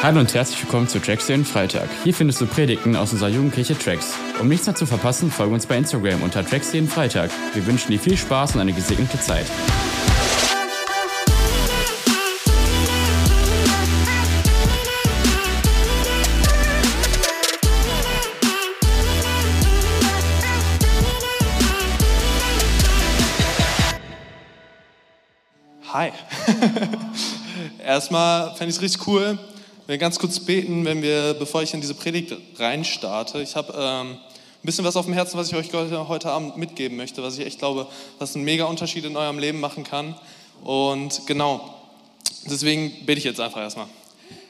Hallo und herzlich willkommen zu Tracks den Freitag. Hier findest du Predigten aus unserer Jugendkirche Tracks. Um nichts mehr zu verpassen, folge uns bei Instagram unter Tracks jeden Freitag. Wir wünschen dir viel Spaß und eine gesegnete Zeit. Hi. Erstmal fände ich es richtig cool, wir ganz kurz beten, wenn wir, bevor ich in diese Predigt reinstarte. Ich habe ähm, ein bisschen was auf dem Herzen, was ich euch heute, heute Abend mitgeben möchte, was ich echt glaube, was einen mega Unterschied in eurem Leben machen kann. Und genau, deswegen bete ich jetzt einfach erstmal.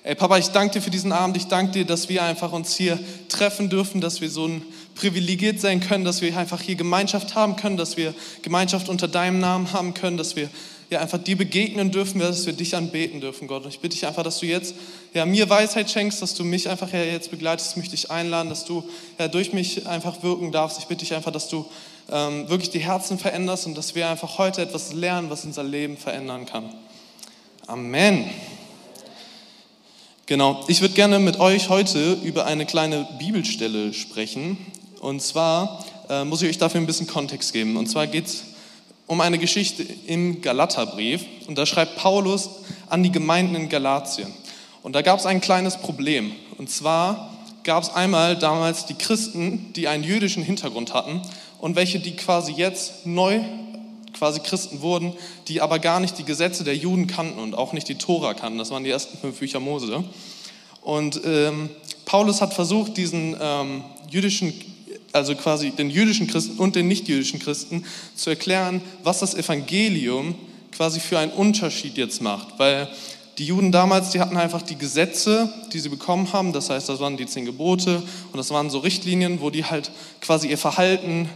Ey Papa, ich danke dir für diesen Abend. Ich danke dir, dass wir einfach uns hier treffen dürfen, dass wir so ein privilegiert sein können, dass wir einfach hier Gemeinschaft haben können, dass wir Gemeinschaft unter deinem Namen haben können, dass wir ja, einfach dir begegnen dürfen, dass wir dich anbeten dürfen, Gott. Und ich bitte dich einfach, dass du jetzt ja, mir Weisheit schenkst, dass du mich einfach ja, jetzt begleitest, möchte ich einladen, dass du ja, durch mich einfach wirken darfst. Ich bitte dich einfach, dass du ähm, wirklich die Herzen veränderst und dass wir einfach heute etwas lernen, was unser Leben verändern kann. Amen. Genau, ich würde gerne mit euch heute über eine kleine Bibelstelle sprechen. Und zwar äh, muss ich euch dafür ein bisschen Kontext geben. Und zwar geht es um eine Geschichte im Galaterbrief und da schreibt Paulus an die Gemeinden in Galatien. Und da gab es ein kleines Problem. Und zwar gab es einmal damals die Christen, die einen jüdischen Hintergrund hatten und welche, die quasi jetzt neu quasi Christen wurden, die aber gar nicht die Gesetze der Juden kannten und auch nicht die Tora kannten. Das waren die ersten fünf Bücher Mose. Und ähm, Paulus hat versucht, diesen ähm, jüdischen also quasi den jüdischen Christen und den nichtjüdischen Christen, zu erklären, was das Evangelium quasi für einen Unterschied jetzt macht. Weil die Juden damals, die hatten einfach die Gesetze, die sie bekommen haben, das heißt, das waren die zehn Gebote und das waren so Richtlinien, wo die halt quasi ihr Verhalten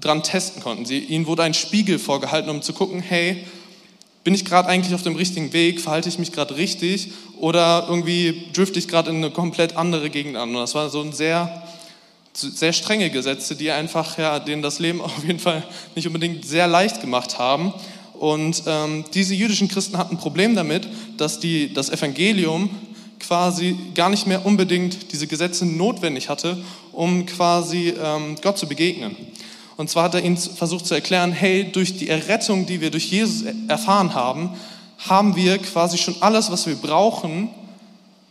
dran testen konnten. Sie, ihnen wurde ein Spiegel vorgehalten, um zu gucken, hey, bin ich gerade eigentlich auf dem richtigen Weg, verhalte ich mich gerade richtig oder irgendwie drifte ich gerade in eine komplett andere Gegend an. Und das war so ein sehr sehr strenge Gesetze, die einfach ja, denen das Leben auf jeden Fall nicht unbedingt sehr leicht gemacht haben. Und ähm, diese jüdischen Christen hatten ein Problem damit, dass die, das Evangelium quasi gar nicht mehr unbedingt diese Gesetze notwendig hatte, um quasi ähm, Gott zu begegnen. Und zwar hat er ihnen versucht zu erklären, hey, durch die Errettung, die wir durch Jesus erfahren haben, haben wir quasi schon alles, was wir brauchen,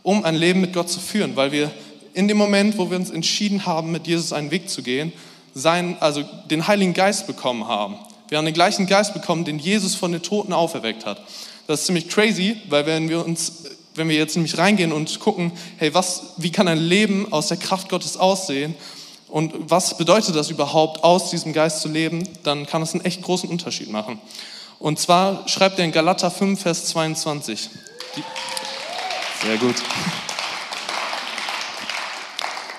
um ein Leben mit Gott zu führen, weil wir in dem Moment, wo wir uns entschieden haben, mit Jesus einen Weg zu gehen, sein, also den Heiligen Geist bekommen haben. Wir haben den gleichen Geist bekommen, den Jesus von den Toten auferweckt hat. Das ist ziemlich crazy, weil wenn wir uns, wenn wir jetzt nämlich reingehen und gucken, hey, was, wie kann ein Leben aus der Kraft Gottes aussehen und was bedeutet das überhaupt, aus diesem Geist zu leben, dann kann es einen echt großen Unterschied machen. Und zwar schreibt er in Galater 5, Vers 22. Die, sehr gut.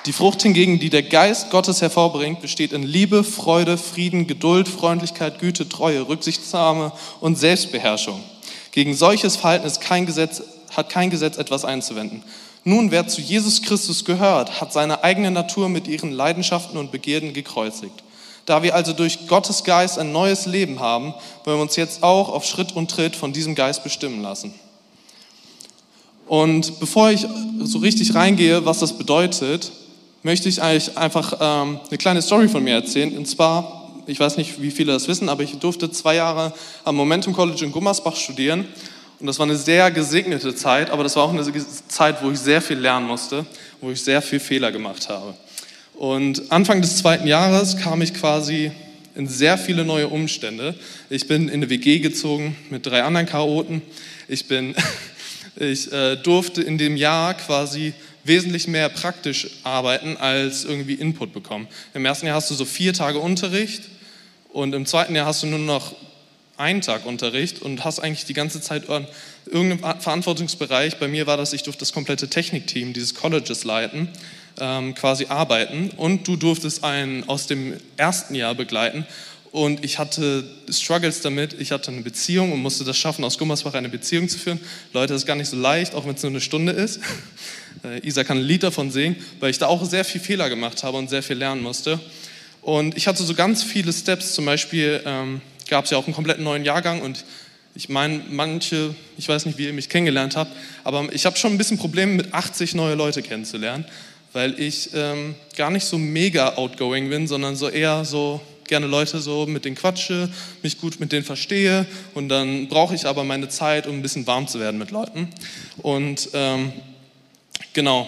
Die Frucht hingegen, die der Geist Gottes hervorbringt, besteht in Liebe, Freude, Frieden, Geduld, Freundlichkeit, Güte, Treue, Rücksichtsnahme und Selbstbeherrschung. Gegen solches Verhalten kein Gesetz, hat kein Gesetz etwas einzuwenden. Nun, wer zu Jesus Christus gehört, hat seine eigene Natur mit ihren Leidenschaften und Begierden gekreuzigt. Da wir also durch Gottes Geist ein neues Leben haben, wollen wir uns jetzt auch auf Schritt und Tritt von diesem Geist bestimmen lassen. Und bevor ich so richtig reingehe, was das bedeutet, möchte ich eigentlich einfach ähm, eine kleine Story von mir erzählen. Und zwar, ich weiß nicht, wie viele das wissen, aber ich durfte zwei Jahre am Momentum College in Gummersbach studieren. Und das war eine sehr gesegnete Zeit, aber das war auch eine Zeit, wo ich sehr viel lernen musste, wo ich sehr viel Fehler gemacht habe. Und Anfang des zweiten Jahres kam ich quasi in sehr viele neue Umstände. Ich bin in eine WG gezogen mit drei anderen Chaoten. Ich, bin, ich äh, durfte in dem Jahr quasi wesentlich mehr praktisch arbeiten als irgendwie Input bekommen. Im ersten Jahr hast du so vier Tage Unterricht und im zweiten Jahr hast du nur noch einen Tag Unterricht und hast eigentlich die ganze Zeit irgendeinen Verantwortungsbereich. Bei mir war das, ich durfte das komplette Technikteam dieses Colleges leiten, ähm, quasi arbeiten und du durftest einen aus dem ersten Jahr begleiten und ich hatte Struggles damit. Ich hatte eine Beziehung und musste das schaffen, aus Gummersbach eine Beziehung zu führen. Leute, das ist gar nicht so leicht, auch wenn es nur eine Stunde ist. Äh, Isa kann ein Lied davon singen, weil ich da auch sehr viel Fehler gemacht habe und sehr viel lernen musste. Und ich hatte so ganz viele Steps. Zum Beispiel ähm, gab es ja auch einen komplett neuen Jahrgang und Ich meine, manche, ich weiß nicht, wie ihr mich kennengelernt habt, aber ich habe schon ein bisschen Probleme mit 80 neue Leute kennenzulernen, weil ich ähm, gar nicht so mega outgoing bin, sondern so eher so gerne Leute so mit denen quatsche, mich gut mit denen verstehe und dann brauche ich aber meine Zeit, um ein bisschen warm zu werden mit Leuten. Und ähm, genau,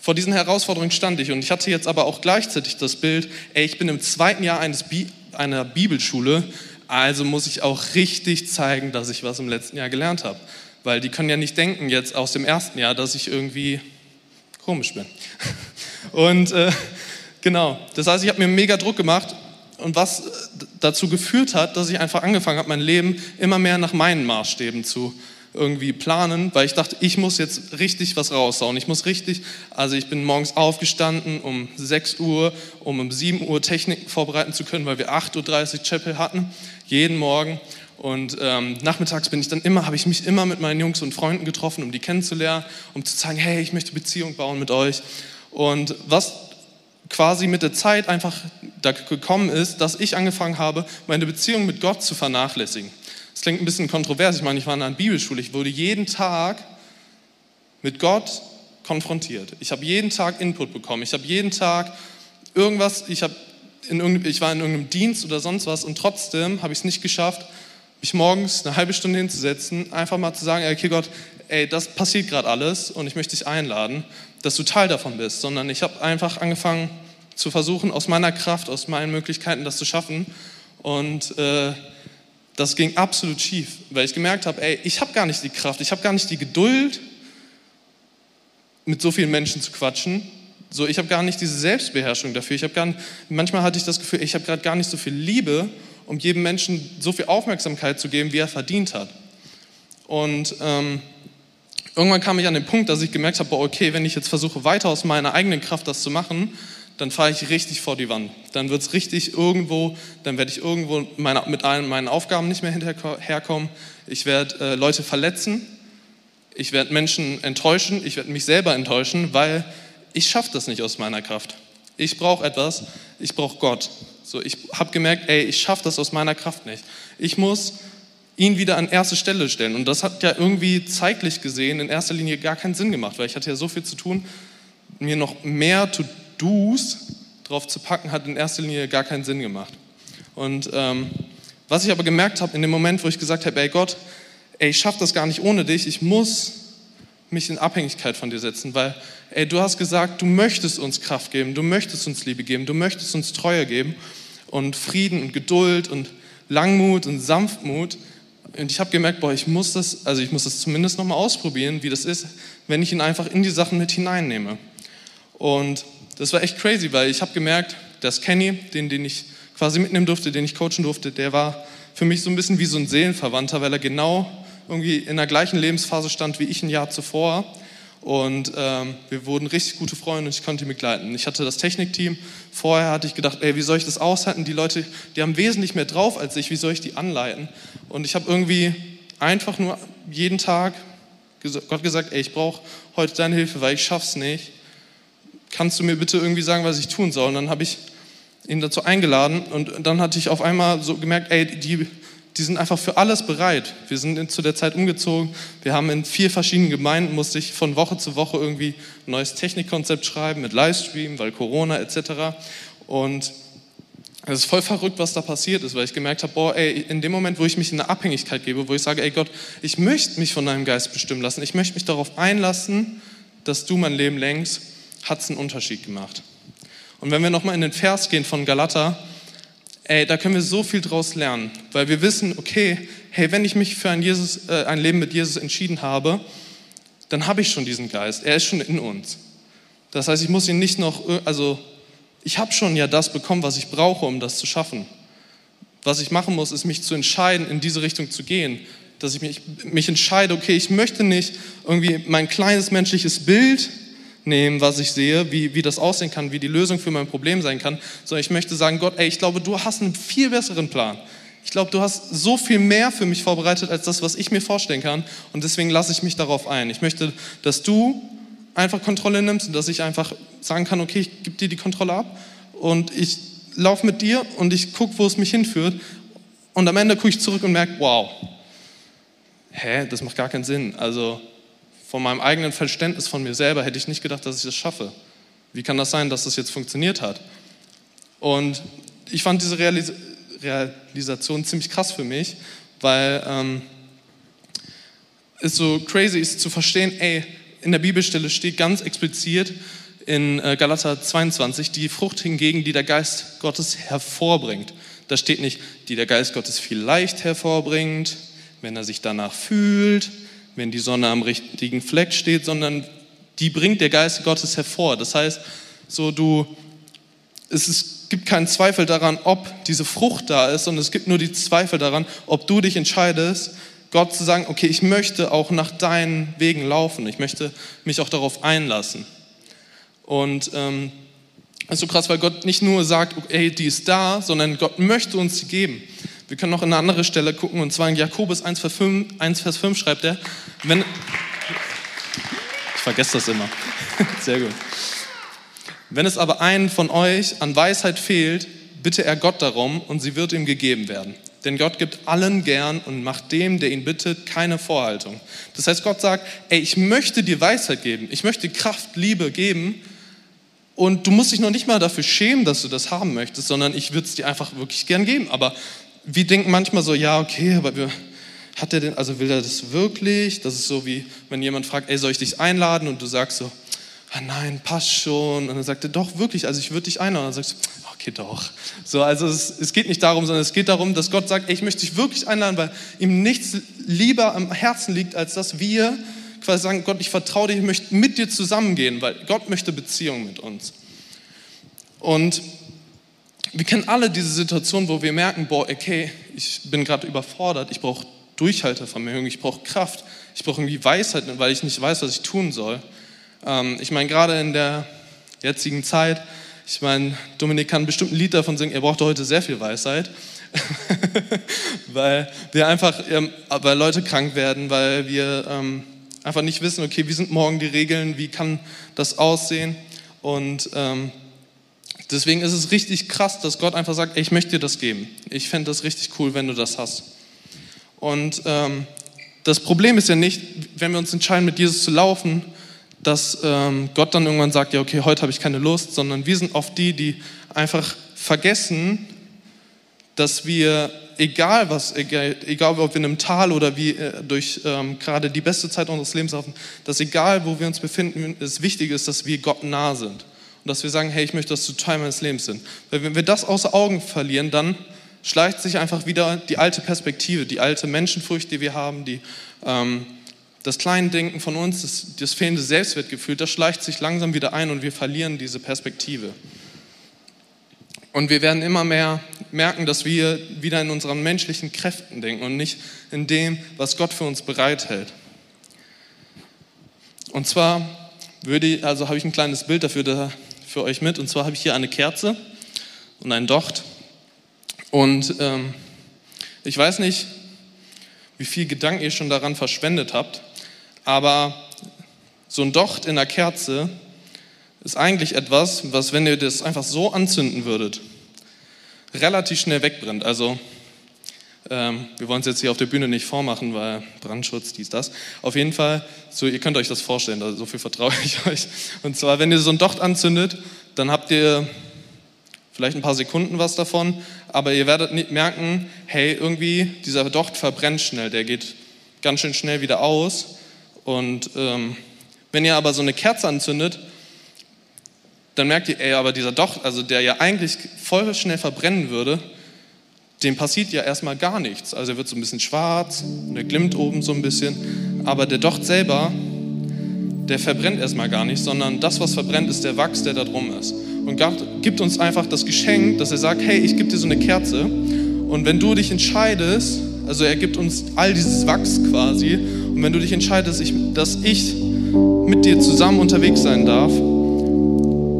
vor diesen Herausforderungen stand ich und ich hatte jetzt aber auch gleichzeitig das Bild, ey, ich bin im zweiten Jahr eines Bi einer Bibelschule, also muss ich auch richtig zeigen, dass ich was im letzten Jahr gelernt habe. Weil die können ja nicht denken jetzt aus dem ersten Jahr, dass ich irgendwie komisch bin. Und äh, genau, das heißt, ich habe mir mega Druck gemacht und was dazu geführt hat, dass ich einfach angefangen habe, mein Leben immer mehr nach meinen Maßstäben zu irgendwie planen, weil ich dachte, ich muss jetzt richtig was raushauen. Ich muss richtig, also ich bin morgens aufgestanden um 6 Uhr, um um 7 Uhr Technik vorbereiten zu können, weil wir 8.30 Uhr Chapel hatten, jeden Morgen. Und ähm, nachmittags bin ich dann immer, habe ich mich immer mit meinen Jungs und Freunden getroffen, um die kennenzulernen, um zu sagen, hey, ich möchte Beziehung bauen mit euch. Und was quasi mit der Zeit einfach da gekommen ist, dass ich angefangen habe, meine Beziehung mit Gott zu vernachlässigen. Das klingt ein bisschen kontrovers. Ich meine, ich war in einer Bibelschule. Ich wurde jeden Tag mit Gott konfrontiert. Ich habe jeden Tag Input bekommen. Ich habe jeden Tag irgendwas, ich, habe in ich war in irgendeinem Dienst oder sonst was und trotzdem habe ich es nicht geschafft, mich morgens eine halbe Stunde hinzusetzen, einfach mal zu sagen, okay Gott, ey, das passiert gerade alles und ich möchte dich einladen, dass du Teil davon bist, sondern ich habe einfach angefangen zu versuchen, aus meiner Kraft, aus meinen Möglichkeiten das zu schaffen und äh, das ging absolut schief, weil ich gemerkt habe, ey, ich habe gar nicht die Kraft, ich habe gar nicht die Geduld, mit so vielen Menschen zu quatschen. So, ich habe gar nicht diese Selbstbeherrschung dafür. Ich gar, manchmal hatte ich das Gefühl, ich habe gerade gar nicht so viel Liebe, um jedem Menschen so viel Aufmerksamkeit zu geben, wie er verdient hat. Und ähm, irgendwann kam ich an den Punkt, dass ich gemerkt habe, okay, wenn ich jetzt versuche, weiter aus meiner eigenen Kraft das zu machen, dann fahre ich richtig vor die Wand. Dann wird es richtig irgendwo, dann werde ich irgendwo meine, mit allen meinen Aufgaben nicht mehr hinterherkommen. Ich werde äh, Leute verletzen, ich werde Menschen enttäuschen, ich werde mich selber enttäuschen, weil ich schaffe das nicht aus meiner Kraft. Ich brauche etwas, ich brauche Gott. So, ich habe gemerkt, ey, ich schaffe das aus meiner Kraft nicht. Ich muss ihn wieder an erste Stelle stellen. Und das hat ja irgendwie zeitlich gesehen in erster Linie gar keinen Sinn gemacht, weil ich hatte ja so viel zu tun, mir noch mehr zu Do's drauf zu packen, hat in erster Linie gar keinen Sinn gemacht. Und ähm, was ich aber gemerkt habe in dem Moment, wo ich gesagt habe, ey Gott, ey, ich schaffe das gar nicht ohne dich, ich muss mich in Abhängigkeit von dir setzen, weil ey, du hast gesagt, du möchtest uns Kraft geben, du möchtest uns Liebe geben, du möchtest uns Treue geben und Frieden und Geduld und Langmut und Sanftmut. Und ich habe gemerkt, boah, ich muss das, also ich muss das zumindest nochmal ausprobieren, wie das ist, wenn ich ihn einfach in die Sachen mit hineinnehme. Und das war echt crazy, weil ich habe gemerkt, dass Kenny, den, den ich quasi mitnehmen durfte, den ich coachen durfte, der war für mich so ein bisschen wie so ein Seelenverwandter, weil er genau irgendwie in der gleichen Lebensphase stand wie ich ein Jahr zuvor. Und ähm, wir wurden richtig gute Freunde und ich konnte ihn begleiten. Ich hatte das Technikteam. Vorher hatte ich gedacht, ey, wie soll ich das aushalten? Die Leute, die haben wesentlich mehr drauf als ich. Wie soll ich die anleiten? Und ich habe irgendwie einfach nur jeden Tag Gott gesagt, ey, ich brauche heute deine Hilfe, weil ich schaff's nicht kannst du mir bitte irgendwie sagen, was ich tun soll? Und dann habe ich ihn dazu eingeladen und dann hatte ich auf einmal so gemerkt, ey, die, die sind einfach für alles bereit. Wir sind zu der Zeit umgezogen. Wir haben in vier verschiedenen Gemeinden, musste ich von Woche zu Woche irgendwie ein neues Technikkonzept schreiben mit Livestream, weil Corona etc. Und es ist voll verrückt, was da passiert ist, weil ich gemerkt habe, boah, ey, in dem Moment, wo ich mich in eine Abhängigkeit gebe, wo ich sage, ey Gott, ich möchte mich von deinem Geist bestimmen lassen, ich möchte mich darauf einlassen, dass du mein Leben lenkst, hat es einen Unterschied gemacht. Und wenn wir nochmal in den Vers gehen von Galater, ey, da können wir so viel draus lernen, weil wir wissen, okay, hey, wenn ich mich für ein, Jesus, äh, ein Leben mit Jesus entschieden habe, dann habe ich schon diesen Geist. Er ist schon in uns. Das heißt, ich muss ihn nicht noch, äh, also ich habe schon ja das bekommen, was ich brauche, um das zu schaffen. Was ich machen muss, ist mich zu entscheiden, in diese Richtung zu gehen. Dass ich mich, mich entscheide, okay, ich möchte nicht irgendwie mein kleines menschliches Bild nehmen, was ich sehe, wie, wie das aussehen kann, wie die Lösung für mein Problem sein kann, sondern ich möchte sagen, Gott, ey, ich glaube, du hast einen viel besseren Plan. Ich glaube, du hast so viel mehr für mich vorbereitet, als das, was ich mir vorstellen kann. Und deswegen lasse ich mich darauf ein. Ich möchte, dass du einfach Kontrolle nimmst und dass ich einfach sagen kann, okay, ich gebe dir die Kontrolle ab und ich laufe mit dir und ich gucke, wo es mich hinführt. Und am Ende gucke ich zurück und merke, wow, hä, das macht gar keinen Sinn. Also von meinem eigenen Verständnis von mir selber hätte ich nicht gedacht, dass ich das schaffe. Wie kann das sein, dass das jetzt funktioniert hat? Und ich fand diese Realis Realisation ziemlich krass für mich, weil ähm, es so crazy ist zu verstehen, ey, in der Bibelstelle steht ganz explizit in äh, Galater 22, die Frucht hingegen, die der Geist Gottes hervorbringt. Da steht nicht, die der Geist Gottes vielleicht hervorbringt, wenn er sich danach fühlt, wenn die Sonne am richtigen Fleck steht, sondern die bringt der Geist Gottes hervor. Das heißt, so du, es ist, gibt keinen Zweifel daran, ob diese Frucht da ist, sondern es gibt nur die Zweifel daran, ob du dich entscheidest, Gott zu sagen, okay, ich möchte auch nach deinen Wegen laufen, ich möchte mich auch darauf einlassen. Und ähm, das ist so krass, weil Gott nicht nur sagt, ey, die ist da, sondern Gott möchte uns sie geben. Wir können noch in eine andere Stelle gucken, und zwar in Jakobus 1, Vers 5, 1, Vers 5 schreibt er, wenn, ich vergesse das immer, sehr gut. Wenn es aber einen von euch an Weisheit fehlt, bitte er Gott darum und sie wird ihm gegeben werden. Denn Gott gibt allen gern und macht dem, der ihn bittet, keine Vorhaltung. Das heißt, Gott sagt, ey, ich möchte dir Weisheit geben, ich möchte Kraft, Liebe geben, und du musst dich noch nicht mal dafür schämen, dass du das haben möchtest, sondern ich würde es dir einfach wirklich gern geben. Aber wir denken manchmal so, ja, okay, aber wir, hat er denn, also will er das wirklich? Das ist so wie, wenn jemand fragt, ey, soll ich dich einladen? Und du sagst so, ah nein, passt schon. Und dann sagt er, doch, wirklich, also ich würde dich einladen. Und dann sagst du, okay, doch. So, also es, es geht nicht darum, sondern es geht darum, dass Gott sagt, ey, ich möchte dich wirklich einladen, weil ihm nichts lieber am Herzen liegt, als dass wir quasi sagen, Gott, ich vertraue dir, ich möchte mit dir zusammengehen, weil Gott möchte Beziehung mit uns. Und wir kennen alle diese Situation, wo wir merken, boah, okay, ich bin gerade überfordert, ich brauche Durchhaltevermögen, ich brauche Kraft, ich brauche irgendwie Weisheit, weil ich nicht weiß, was ich tun soll. Ähm, ich meine, gerade in der jetzigen Zeit, ich meine, Dominik kann bestimmt ein Lied davon singen, er braucht heute sehr viel Weisheit, weil wir einfach, ähm, weil Leute krank werden, weil wir ähm, einfach nicht wissen, okay, wie sind morgen die Regeln, wie kann das aussehen. Und ähm, deswegen ist es richtig krass, dass Gott einfach sagt, ey, ich möchte dir das geben. Ich fände das richtig cool, wenn du das hast. Und ähm, das Problem ist ja nicht, wenn wir uns entscheiden, mit Jesus zu laufen, dass ähm, Gott dann irgendwann sagt, ja, okay, heute habe ich keine Lust, sondern wir sind oft die, die einfach vergessen, dass wir egal was, egal, egal ob wir in einem Tal oder wie äh, durch ähm, gerade die beste Zeit unseres Lebens laufen, dass egal wo wir uns befinden, es wichtig ist, dass wir Gott nah sind. Und dass wir sagen, hey, ich möchte, dass du Teil meines Lebens sind. Weil wenn wir das außer Augen verlieren, dann schleicht sich einfach wieder die alte Perspektive, die alte Menschenfurcht, die wir haben, die, ähm, das Kleindenken von uns, das, das fehlende Selbstwertgefühl, das schleicht sich langsam wieder ein und wir verlieren diese Perspektive. Und wir werden immer mehr merken, dass wir wieder in unseren menschlichen Kräften denken und nicht in dem, was Gott für uns bereithält. Und zwar würde, also habe ich ein kleines Bild dafür da, für euch mit. Und zwar habe ich hier eine Kerze und ein Docht. Und ähm, ich weiß nicht, wie viel Gedanken ihr schon daran verschwendet habt, aber so ein Docht in der Kerze ist eigentlich etwas, was, wenn ihr das einfach so anzünden würdet, relativ schnell wegbrennt. Also ähm, wir wollen es jetzt hier auf der Bühne nicht vormachen, weil Brandschutz, dies, das. Auf jeden Fall, so, ihr könnt euch das vorstellen, also so viel vertraue ich euch. Und zwar, wenn ihr so ein Docht anzündet, dann habt ihr vielleicht ein paar Sekunden was davon, aber ihr werdet nicht merken, hey, irgendwie dieser Docht verbrennt schnell, der geht ganz schön schnell wieder aus. Und ähm, wenn ihr aber so eine Kerze anzündet, dann merkt ihr, ey, aber dieser Docht, also der ja eigentlich voll schnell verbrennen würde, dem passiert ja erstmal gar nichts. Also er wird so ein bisschen schwarz und er glimmt oben so ein bisschen, aber der Docht selber, der verbrennt erstmal gar nicht, sondern das, was verbrennt, ist der Wachs, der da drum ist. Und gibt uns einfach das Geschenk, dass er sagt, hey, ich gebe dir so eine Kerze. Und wenn du dich entscheidest, also er gibt uns all dieses Wachs quasi, und wenn du dich entscheidest, dass ich mit dir zusammen unterwegs sein darf,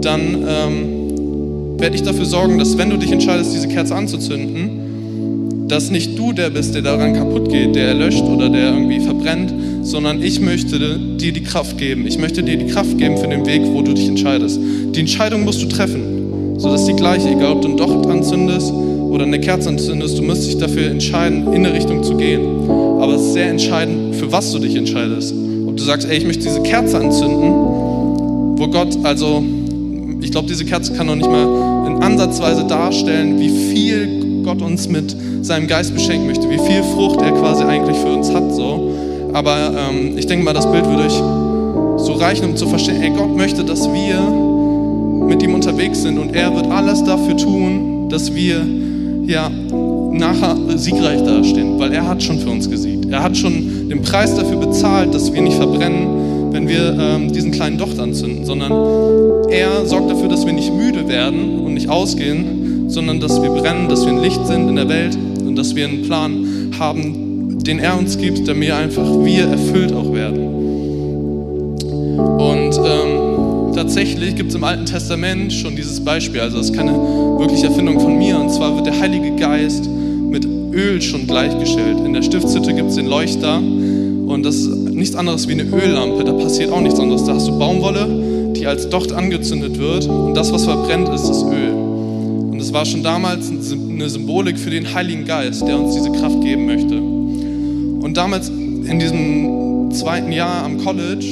dann ähm, werde ich dafür sorgen, dass wenn du dich entscheidest, diese Kerze anzuzünden, dass nicht du der bist, der daran kaputt geht, der erlöscht oder der irgendwie verbrennt, sondern ich möchte dir die Kraft geben. Ich möchte dir die Kraft geben für den Weg, wo du dich entscheidest. Die Entscheidung musst du treffen, sodass die gleiche, egal ob du ein Docht anzündest oder eine Kerze anzündest, du musst dich dafür entscheiden, in eine Richtung zu gehen. Aber es ist sehr entscheidend, für was du dich entscheidest. Ob du sagst, ey, ich möchte diese Kerze anzünden, wo Gott, also, ich glaube, diese Kerze kann noch nicht mal in Ansatzweise darstellen, wie viel Gott uns mit seinem Geist beschenken möchte, wie viel Frucht er quasi eigentlich für uns hat. So. Aber ähm, ich denke mal, das Bild würde euch so reichen, um zu verstehen, ey, Gott möchte, dass wir mit ihm unterwegs sind und er wird alles dafür tun, dass wir ja nachher siegreich dastehen, weil er hat schon für uns gesiegt. Er hat schon den Preis dafür bezahlt, dass wir nicht verbrennen, wenn wir ähm, diesen kleinen Docht anzünden, sondern er sorgt dafür, dass wir nicht müde werden und nicht ausgehen, sondern dass wir brennen, dass wir ein Licht sind in der Welt und dass wir einen Plan haben, den er uns gibt, damit einfach wir erfüllt auch werden. Und ähm, tatsächlich gibt es im Alten Testament schon dieses Beispiel, also das ist keine wirkliche Erfindung von mir, und zwar wird der Heilige Geist mit Öl schon gleichgestellt. In der Stiftshütte gibt es den Leuchter und das ist nichts anderes wie eine Öllampe, da passiert auch nichts anderes. Da hast du Baumwolle, die als Docht angezündet wird und das, was verbrennt, ist das Öl. Und es war schon damals eine Symbolik für den Heiligen Geist, der uns diese Kraft geben möchte. Und damals in diesem zweiten Jahr am College,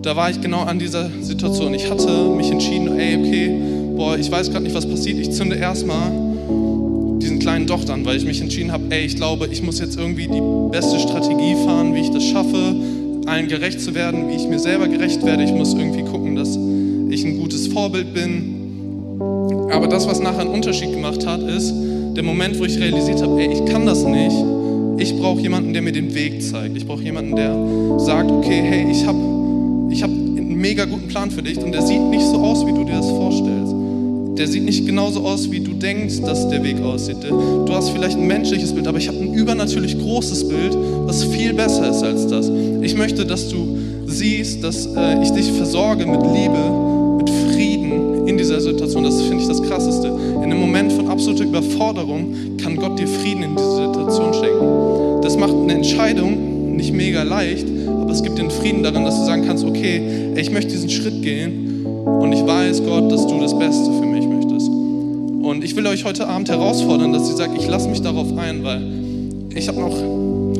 da war ich genau an dieser Situation. Ich hatte mich entschieden, ey, okay, boah, ich weiß gerade nicht, was passiert. Ich zünde erstmal diesen kleinen Docht an, weil ich mich entschieden habe, ey, ich glaube, ich muss jetzt irgendwie die beste Strategie fahren, wie ich das schaffe, allen gerecht zu werden, wie ich mir selber gerecht werde. Ich muss irgendwie gucken, dass ich ein gutes Vorbild bin. Aber das, was nachher einen Unterschied gemacht hat, ist der Moment, wo ich realisiert habe, ey, ich kann das nicht. Ich brauche jemanden, der mir den Weg zeigt. Ich brauche jemanden, der sagt, okay, hey, ich habe ich hab einen mega guten Plan für dich und der sieht nicht so aus, wie du dir das vorstellst. Der sieht nicht genauso aus, wie du denkst, dass der Weg aussieht. Du hast vielleicht ein menschliches Bild, aber ich habe ein übernatürlich großes Bild, was viel besser ist als das. Ich möchte, dass du siehst, dass äh, ich dich versorge mit Liebe, in dieser Situation. Das finde ich das Krasseste. In einem Moment von absoluter Überforderung kann Gott dir Frieden in diese Situation schenken. Das macht eine Entscheidung nicht mega leicht, aber es gibt den Frieden darin, dass du sagen kannst, okay, ich möchte diesen Schritt gehen und ich weiß, Gott, dass du das Beste für mich möchtest. Und ich will euch heute Abend herausfordern, dass ihr sagt, ich lasse mich darauf ein, weil ich habe noch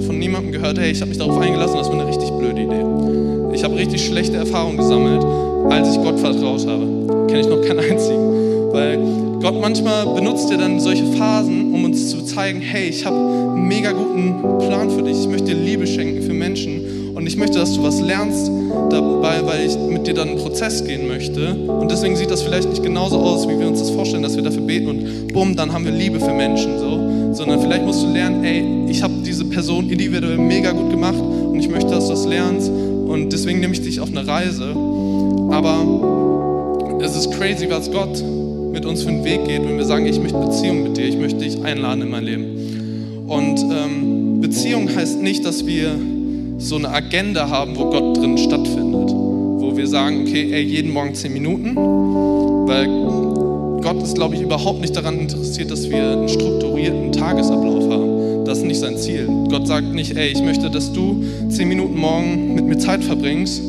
von niemandem gehört, hey, ich habe mich darauf eingelassen, das war eine richtig blöde Idee. Ich habe richtig schlechte Erfahrungen gesammelt, als ich Gott vertraut habe. Kenne ich noch keinen einzigen. Weil Gott manchmal benutzt ja dann solche Phasen, um uns zu zeigen, hey, ich habe einen mega guten Plan für dich. Ich möchte dir Liebe schenken für Menschen. Und ich möchte, dass du was lernst dabei, weil ich mit dir dann einen Prozess gehen möchte. Und deswegen sieht das vielleicht nicht genauso aus, wie wir uns das vorstellen, dass wir dafür beten und bumm, dann haben wir Liebe für Menschen. So. Sondern vielleicht musst du lernen, ey, ich habe diese Person individuell mega gut gemacht und ich möchte, dass du das lernst. Und deswegen nehme ich dich auf eine Reise. Aber es ist crazy, was Gott mit uns für einen Weg geht, wenn wir sagen, ich möchte Beziehung mit dir, ich möchte dich einladen in mein Leben. Und ähm, Beziehung heißt nicht, dass wir so eine Agenda haben, wo Gott drin stattfindet. Wo wir sagen, okay, ey, jeden Morgen zehn Minuten, weil Gott ist, glaube ich, überhaupt nicht daran interessiert, dass wir einen strukturierten Tagesablauf haben. Das ist nicht sein Ziel. Gott sagt nicht, ey, ich möchte, dass du zehn Minuten morgen mit mir Zeit verbringst,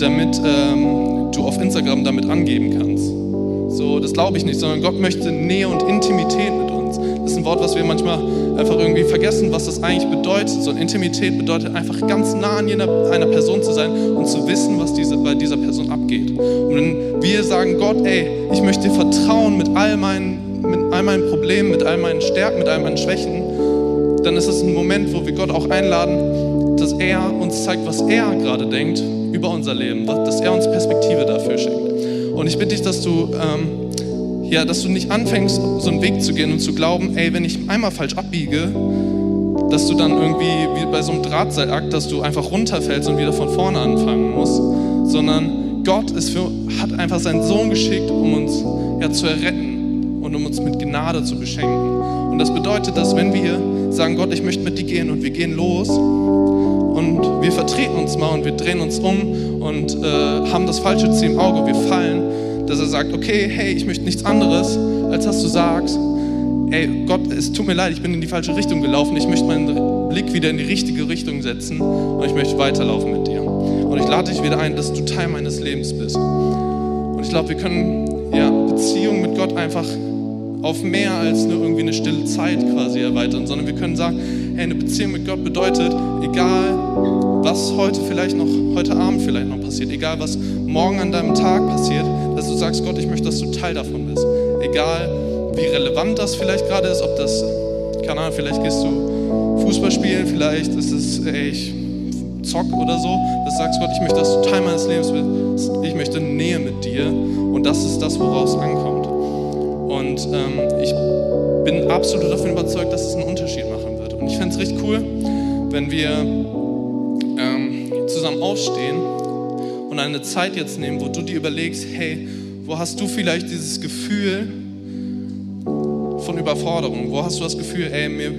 damit ähm, du auf Instagram damit angeben kannst. So, das glaube ich nicht, sondern Gott möchte Nähe und Intimität mit uns. Das ist ein Wort, was wir manchmal einfach irgendwie vergessen, was das eigentlich bedeutet. So Intimität bedeutet einfach ganz nah an jener, einer Person zu sein und zu wissen, was diese, bei dieser Person abgeht. Und wenn wir sagen, Gott, ey, ich möchte dir vertrauen mit all meinen, mit all meinen Problemen, mit all meinen Stärken, mit all meinen Schwächen, dann ist es ein Moment, wo wir Gott auch einladen, dass er uns zeigt, was er gerade denkt über unser Leben, dass er uns Perspektive dafür schenkt. Und ich bitte dich, dass du, ähm, ja, dass du nicht anfängst, so einen Weg zu gehen und zu glauben, ey, wenn ich einmal falsch abbiege, dass du dann irgendwie wie bei so einem Drahtseilakt, dass du einfach runterfällst und wieder von vorne anfangen musst, sondern Gott für, hat einfach seinen Sohn geschickt, um uns ja, zu erretten und um uns mit Gnade zu beschenken. Und das bedeutet, dass wenn wir sagen, Gott, ich möchte mit dir gehen und wir gehen los und wir vertreten uns mal und wir drehen uns um und äh, haben das falsche Ziel im Auge, wir fallen, dass er sagt, okay, hey, ich möchte nichts anderes, als dass du sagst, ey, Gott, es tut mir leid, ich bin in die falsche Richtung gelaufen, ich möchte meinen Blick wieder in die richtige Richtung setzen und ich möchte weiterlaufen mit dir. Und ich lade dich wieder ein, dass du Teil meines Lebens bist. Und ich glaube, wir können ja, Beziehung mit Gott einfach auf mehr als nur irgendwie eine stille Zeit quasi erweitern, sondern wir können sagen, hey, eine Beziehung mit Gott bedeutet, egal was heute vielleicht noch, heute Abend vielleicht noch passiert, egal was morgen an deinem Tag passiert, dass du sagst, Gott, ich möchte, dass du Teil davon bist. Egal wie relevant das vielleicht gerade ist, ob das, keine Ahnung, vielleicht gehst du Fußball spielen, vielleicht ist es, ey, ich zock oder so, dass du sagst, Gott, ich möchte, dass du Teil meines Lebens bist, ich möchte Nähe mit dir und das ist das, woraus es ankommt. Und ähm, ich bin absolut davon überzeugt, dass es einen Unterschied. Und ich fände es richtig cool, wenn wir ähm, zusammen aufstehen und eine Zeit jetzt nehmen, wo du dir überlegst, hey, wo hast du vielleicht dieses Gefühl von Überforderung? Wo hast du das Gefühl, ey, mir,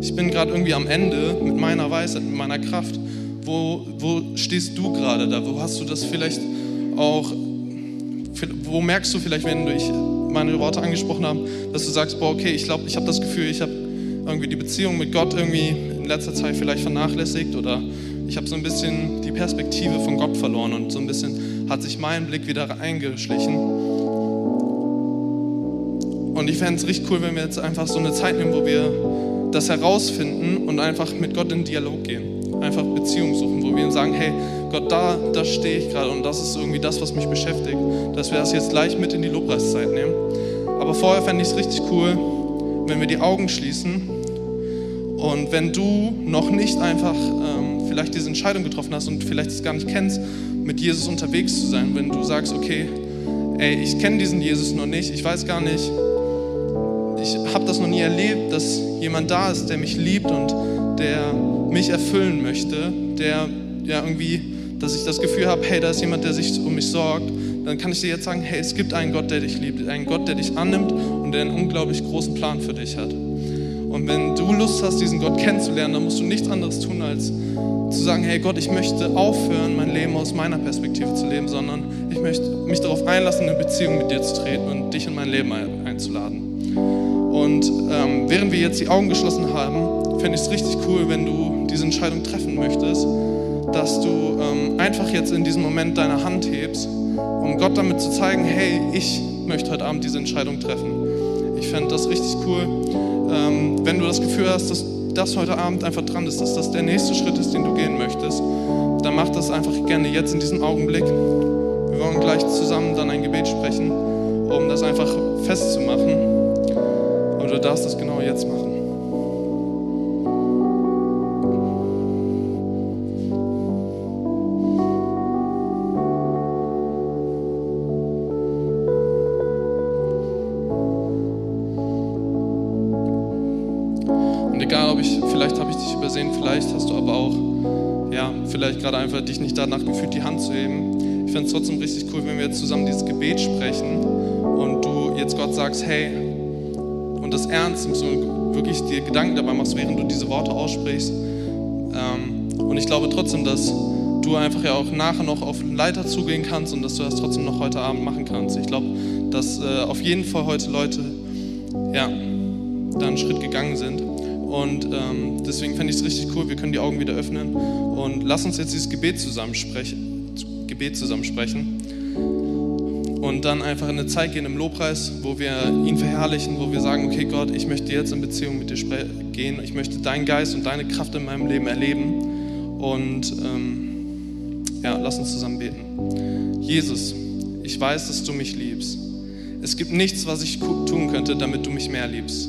ich bin gerade irgendwie am Ende mit meiner Weisheit, mit meiner Kraft. Wo, wo stehst du gerade da? Wo hast du das vielleicht auch, wo merkst du vielleicht, wenn du ich meine Worte angesprochen habe, dass du sagst, boah, okay, ich glaube, ich habe das Gefühl, ich habe irgendwie die Beziehung mit Gott irgendwie in letzter Zeit vielleicht vernachlässigt oder ich habe so ein bisschen die Perspektive von Gott verloren und so ein bisschen hat sich mein Blick wieder eingeschlichen. Und ich fände es richtig cool, wenn wir jetzt einfach so eine Zeit nehmen, wo wir das herausfinden und einfach mit Gott in Dialog gehen. Einfach Beziehung suchen, wo wir ihm sagen, hey, Gott, da, da stehe ich gerade und das ist irgendwie das, was mich beschäftigt. Dass wir das jetzt gleich mit in die Lobpreiszeit nehmen. Aber vorher fände ich es richtig cool, wenn wir die Augen schließen und wenn du noch nicht einfach ähm, vielleicht diese Entscheidung getroffen hast und vielleicht es gar nicht kennst, mit Jesus unterwegs zu sein, wenn du sagst, okay, ey, ich kenne diesen Jesus noch nicht, ich weiß gar nicht, ich habe das noch nie erlebt, dass jemand da ist, der mich liebt und der mich erfüllen möchte, der ja irgendwie, dass ich das Gefühl habe, hey, da ist jemand, der sich um mich sorgt, dann kann ich dir jetzt sagen, hey, es gibt einen Gott, der dich liebt, einen Gott, der dich annimmt und der einen unglaublich großen Plan für dich hat. Und wenn du Lust hast, diesen Gott kennenzulernen, dann musst du nichts anderes tun, als zu sagen, hey Gott, ich möchte aufhören, mein Leben aus meiner Perspektive zu leben, sondern ich möchte mich darauf einlassen, eine Beziehung mit dir zu treten und dich in mein Leben einzuladen. Und ähm, während wir jetzt die Augen geschlossen haben, fände ich es richtig cool, wenn du diese Entscheidung treffen möchtest, dass du ähm, einfach jetzt in diesem Moment deine Hand hebst, um Gott damit zu zeigen, hey, ich möchte heute Abend diese Entscheidung treffen. Ich fände das richtig cool, ähm, wenn du das Gefühl hast, dass das heute Abend einfach dran ist, dass das der nächste Schritt ist, den du gehen möchtest, dann mach das einfach gerne jetzt in diesem Augenblick. Wir wollen gleich zusammen dann ein Gebet sprechen, um das einfach festzumachen. Und du darfst das genau jetzt machen. Vielleicht gerade einfach dich nicht danach gefühlt, die Hand zu heben. Ich fände es trotzdem richtig cool, wenn wir jetzt zusammen dieses Gebet sprechen und du jetzt Gott sagst, hey, und das ernst und wirklich dir Gedanken dabei machst, während du diese Worte aussprichst. Ähm, und ich glaube trotzdem, dass du einfach ja auch nachher noch auf Leiter zugehen kannst und dass du das trotzdem noch heute Abend machen kannst. Ich glaube, dass äh, auf jeden Fall heute Leute ja, da einen Schritt gegangen sind. Und ähm, deswegen fände ich es richtig cool, wir können die Augen wieder öffnen. Und lass uns jetzt dieses Gebet zusammensprechen, Gebet zusammensprechen und dann einfach in eine Zeit gehen im Lobpreis, wo wir ihn verherrlichen, wo wir sagen, okay Gott, ich möchte jetzt in Beziehung mit dir gehen, ich möchte deinen Geist und deine Kraft in meinem Leben erleben. Und ähm, ja, lass uns zusammen beten. Jesus, ich weiß, dass du mich liebst. Es gibt nichts, was ich tun könnte, damit du mich mehr liebst